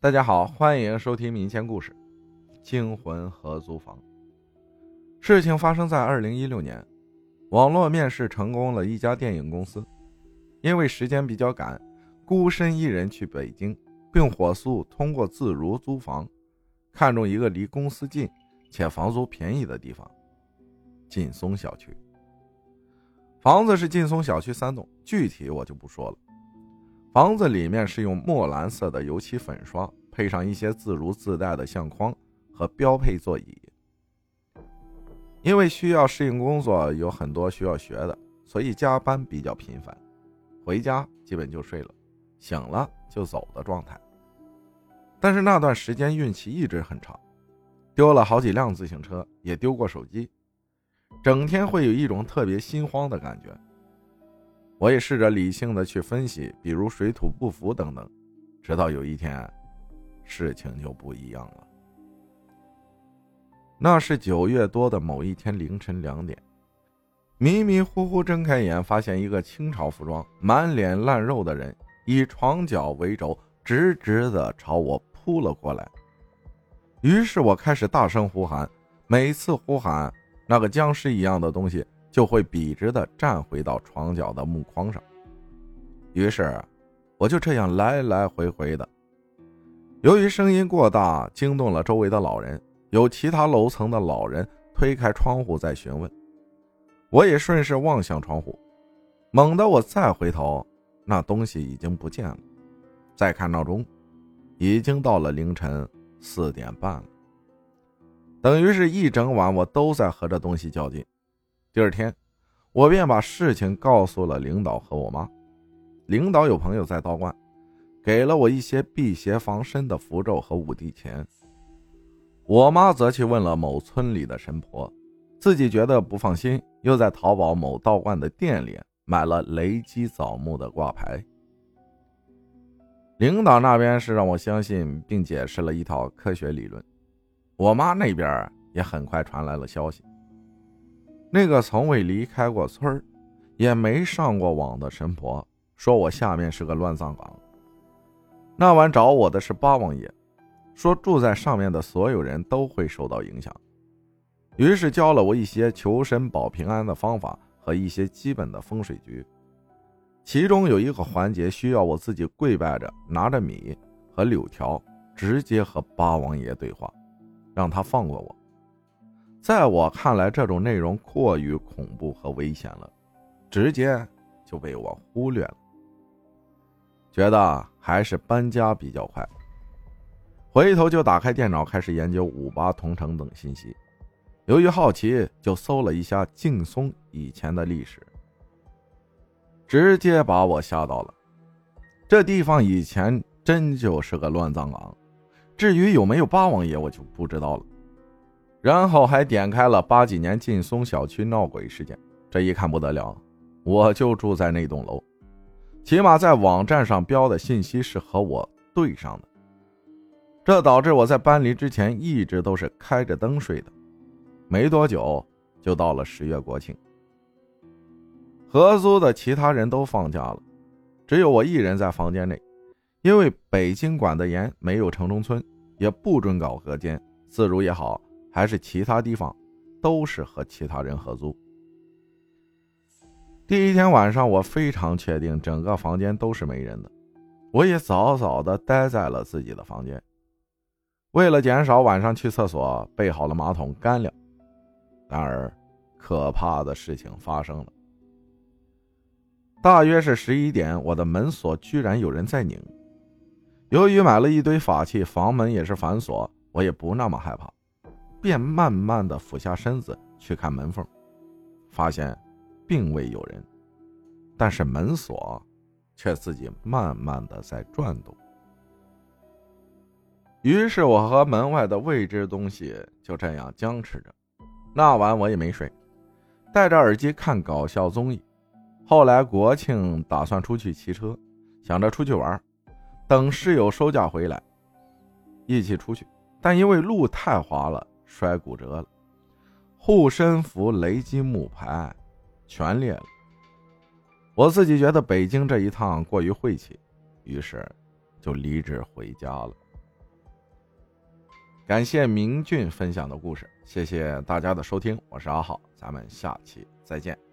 大家好，欢迎收听民间故事《惊魂合租房》。事情发生在二零一六年，网络面试成功了一家电影公司，因为时间比较赶，孤身一人去北京，并火速通过自如租房，看中一个离公司近且房租便宜的地方——劲松小区。房子是劲松小区三栋，具体我就不说了。房子里面是用墨蓝色的油漆粉刷，配上一些自如自带的相框和标配座椅。因为需要适应工作，有很多需要学的，所以加班比较频繁。回家基本就睡了，醒了就走的状态。但是那段时间运气一直很差，丢了好几辆自行车，也丢过手机，整天会有一种特别心慌的感觉。我也试着理性的去分析，比如水土不服等等，直到有一天，事情就不一样了。那是九月多的某一天凌晨两点，迷迷糊糊睁开眼，发现一个清朝服装、满脸烂肉的人，以床脚为轴，直直的朝我扑了过来。于是我开始大声呼喊，每次呼喊，那个僵尸一样的东西。就会笔直的站回到床角的木框上。于是，我就这样来来回回的。由于声音过大，惊动了周围的老人，有其他楼层的老人推开窗户在询问。我也顺势望向窗户，猛地我再回头，那东西已经不见了。再看闹钟，已经到了凌晨四点半了。等于是一整晚我都在和这东西较劲。第二天，我便把事情告诉了领导和我妈。领导有朋友在道观，给了我一些辟邪防身的符咒和五帝钱。我妈则去问了某村里的神婆，自己觉得不放心，又在淘宝某道观的店里买了雷击枣木的挂牌。领导那边是让我相信，并解释了一套科学理论。我妈那边也很快传来了消息。那个从未离开过村也没上过网的神婆说：“我下面是个乱葬岗。”那晚找我的是八王爷，说住在上面的所有人都会受到影响，于是教了我一些求神保平安的方法和一些基本的风水局。其中有一个环节需要我自己跪拜着，拿着米和柳条，直接和八王爷对话，让他放过我。在我看来，这种内容过于恐怖和危险了，直接就被我忽略了。觉得还是搬家比较快，回头就打开电脑开始研究五八同城等信息。由于好奇，就搜了一下劲松以前的历史，直接把我吓到了。这地方以前真就是个乱葬岗，至于有没有八王爷，我就不知道了。然后还点开了八几年劲松小区闹鬼事件，这一看不得了，我就住在那栋楼，起码在网站上标的信息是和我对上的，这导致我在搬离之前一直都是开着灯睡的。没多久就到了十月国庆，合租的其他人都放假了，只有我一人在房间内，因为北京管得严，没有城中村，也不准搞隔间，自如也好。还是其他地方，都是和其他人合租。第一天晚上，我非常确定整个房间都是没人的，我也早早的待在了自己的房间。为了减少晚上去厕所，备好了马桶干粮。然而，可怕的事情发生了。大约是十一点，我的门锁居然有人在拧。由于买了一堆法器，房门也是反锁，我也不那么害怕。便慢慢的俯下身子去看门缝，发现并未有人，但是门锁却自己慢慢的在转动。于是我和门外的未知东西就这样僵持着。那晚我也没睡，戴着耳机看搞笑综艺。后来国庆打算出去骑车，想着出去玩，等室友收假回来一起出去，但因为路太滑了。摔骨折了，护身符、雷击木牌全裂了。我自己觉得北京这一趟过于晦气，于是就离职回家了。感谢明俊分享的故事，谢谢大家的收听，我是阿浩，咱们下期再见。